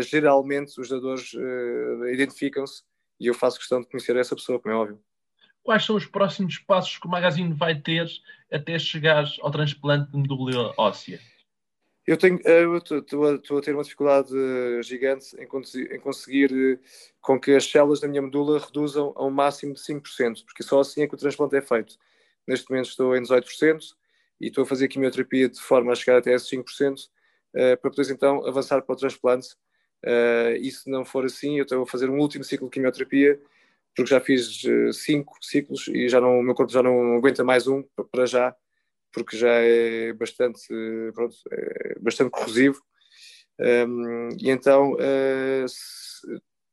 geralmente os dadores uh, identificam-se e eu faço questão de conhecer essa pessoa, como é óbvio. Quais são os próximos passos que o Magazine vai ter até chegar ao transplante de medula óssea? Eu tenho, estou a ter uma dificuldade gigante em, em conseguir com que as células da minha medula reduzam a um máximo de 5%, porque só assim é que o transplante é feito. Neste momento estou em 18% e estou a fazer quimioterapia de forma a chegar até esses 5%, para poder então avançar para o transplante Uh, e se não for assim, eu estou a fazer um último ciclo de quimioterapia, porque já fiz uh, cinco ciclos e já não, o meu corpo já não aguenta mais um para já, porque já é bastante, pronto, é bastante corrosivo. Um, e então uh,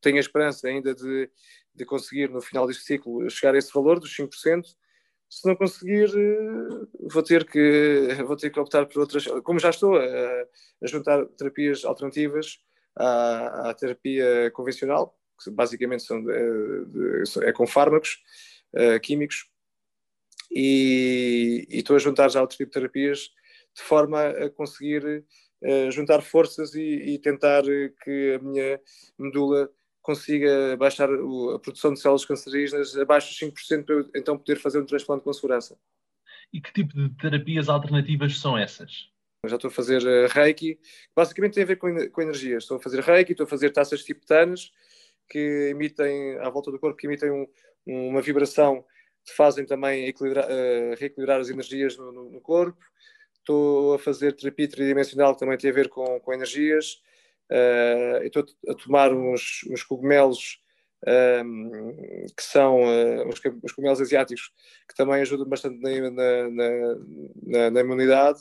tenho a esperança ainda de, de conseguir no final deste ciclo chegar a esse valor dos 5%. Se não conseguir, vou ter que vou ter que optar por outras, como já estou a, a juntar terapias alternativas, à, à terapia convencional, que basicamente são de, é com fármacos uh, químicos, e, e, estou a juntar já outros tipos de terapias de forma a conseguir uh, juntar forças e, e, tentar que a minha medula consiga baixar a produção de células cancerígenas abaixo dos 5% para eu então poder fazer um transplante com segurança. E que tipo de terapias alternativas são essas? Já estou a fazer uh, Reiki, basicamente tem a ver com, com energias. Estou a fazer Reiki, estou a fazer taças tibetanas que emitem, à volta do corpo, que emitem um, uma vibração que fazem também uh, reequilibrar as energias no, no, no, corpo. Estou a fazer terapia tridimensional que também tem a ver com, com energias. Uh, estou a tomar uns, uns cogumelos um, que são uh, os, os cogumelos asiáticos, que também ajudam bastante na, na, na, na imunidade.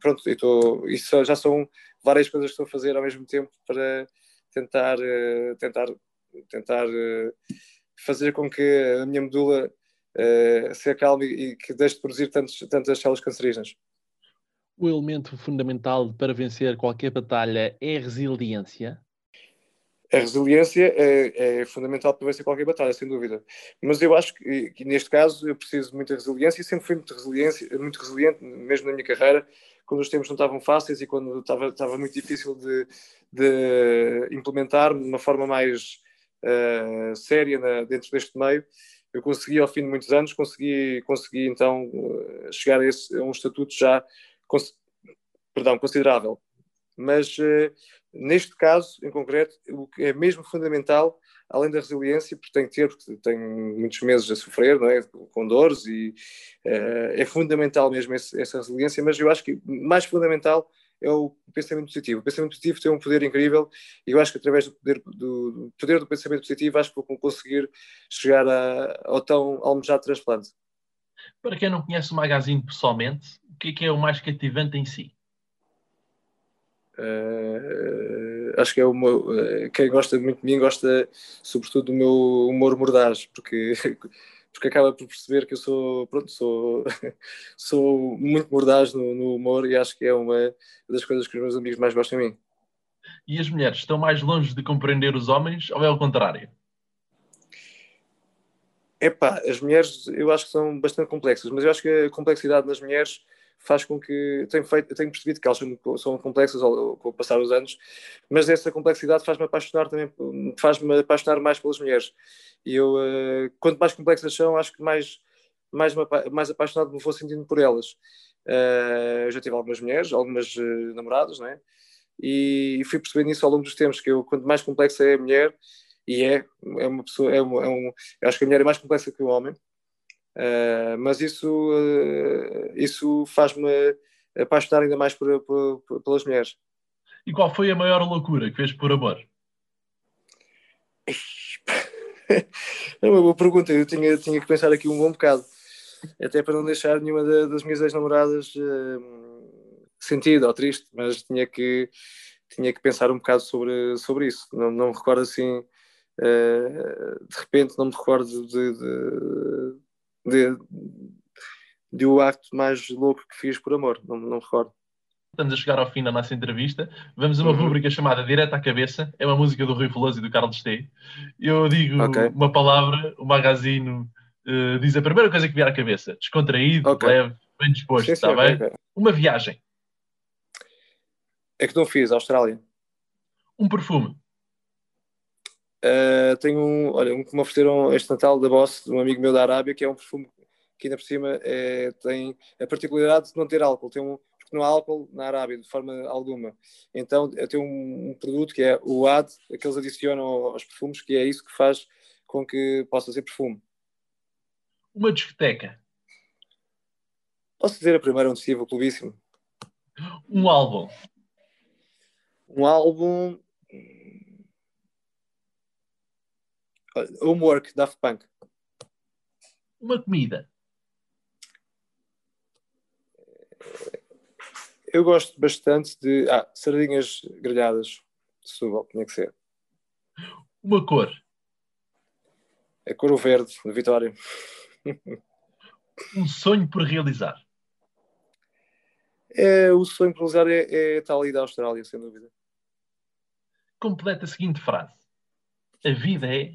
Pronto, tô, isso já são várias coisas que estou a fazer ao mesmo tempo para tentar, uh, tentar, tentar uh, fazer com que a minha medula se acalme e que deixe de produzir tantos, tantas células cancerígenas. O elemento fundamental para vencer qualquer batalha é a resiliência? A resiliência é, é, fundamental para vencer qualquer batalha, sem dúvida. Mas eu acho que, que, neste caso eu preciso de muita resiliência e sempre fui muito, resiliência, muito resiliente, mesmo na minha carreira, quando os tempos não estavam fáceis e quando estava, estava muito difícil de, de implementar de uma forma mais uh, séria na, dentro deste meio. Eu consegui, ao fim de muitos anos, consegui, consegui então eh, chegar a, esse, a um estatuto já cons, perdão, considerável. Mas uh, Neste caso, em concreto, o que é mesmo fundamental, além da resiliência, porque tem que ter, porque tem muitos meses a sofrer, não é? com dores, e uh, é fundamental mesmo essa resiliência, mas eu acho que mais fundamental é o pensamento positivo. O pensamento positivo tem um poder incrível e eu acho que através do poder do, do poder do pensamento positivo acho que vou conseguir chegar a, ao tão almejado transplante. Para quem não conhece o Magazine pessoalmente, o que é, que é o mais cativante em si? Uh, acho que é uma, uh, quem gosta muito de mim gosta sobretudo do meu humor mordaz, porque, porque acaba por perceber que eu sou, pronto, sou, sou muito mordaz no, no, humor e acho que é uma das coisas que os meus amigos mais gostam de mim. E as mulheres estão mais longe de compreender os homens ou é o contrário? Epá, as mulheres eu acho que são bastante complexas, mas eu acho que a complexidade nas mulheres faz com que tenho, feito, tenho percebido que elas são, complexas ao, ao passar os anos, mas essa complexidade faz-me apaixonar também, faz-me apaixonar mais pelas mulheres. E eu, uh, quanto mais complexas são, acho que mais, mais, mais apaixonado me vou sentindo por elas. Uh, eu já tive algumas mulheres, algumas uh, namoradas, né? E, fui percebendo isso ao longo dos tempos, que eu, quanto mais complexa é a mulher, e é, é uma pessoa, é, um, é um, acho que a mulher é mais complexa que o homem, Uh, mas isso, uh, isso faz-me apaixonar ainda mais por, por, por, pelas mulheres. E qual foi a maior loucura que fez por amor? É uma boa pergunta. Eu tinha, tinha que pensar aqui um bom bocado, até para não deixar nenhuma da, das minhas ex-namoradas uh, sentida ou triste, mas tinha que, tinha que pensar um bocado sobre, sobre isso. Não, não me recordo assim, de repente, não me recordo de, de de, de o acto mais louco que fiz por amor, não, não me recordo. Estamos a chegar ao fim da nossa entrevista. Vamos a uma uhum. rubrica chamada Direto à Cabeça. É uma música do Rui Veloso e do Carlos T. Eu digo okay. uma palavra, o magazine uh, diz a primeira coisa que vier à cabeça. Descontraído, okay. leve, bem disposto, sim, está sim, bem? Okay. Uma viagem. É que não fiz, Austrália. Um perfume. Uh, tenho um, olha, um que me ofereceram este Natal da Boss, de um amigo meu da Arábia, que é um perfume que ainda por cima é, tem a particularidade de não ter álcool, tem um, porque não há álcool na Arábia de forma alguma. Então eu tenho um, um produto que é o AD, que eles adicionam aos perfumes, que é isso que faz com que possa ser perfume. Uma discoteca. Posso dizer a primeira onde estive, o Clubíssimo. Um álbum. Um álbum Homework, Daft Punk. Uma comida. Eu gosto bastante de. Ah, sardinhas grelhadas Setúbal, tinha que ser. Uma cor. É cor verde, de Vitória. um sonho por realizar. É, o sonho por realizar é, é estar ali da Austrália, sem dúvida. Completa a seguinte frase: A vida é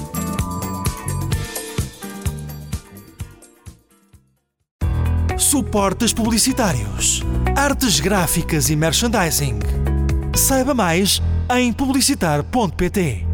Suportes publicitários, artes gráficas e merchandising. Saiba mais em publicitar.pt.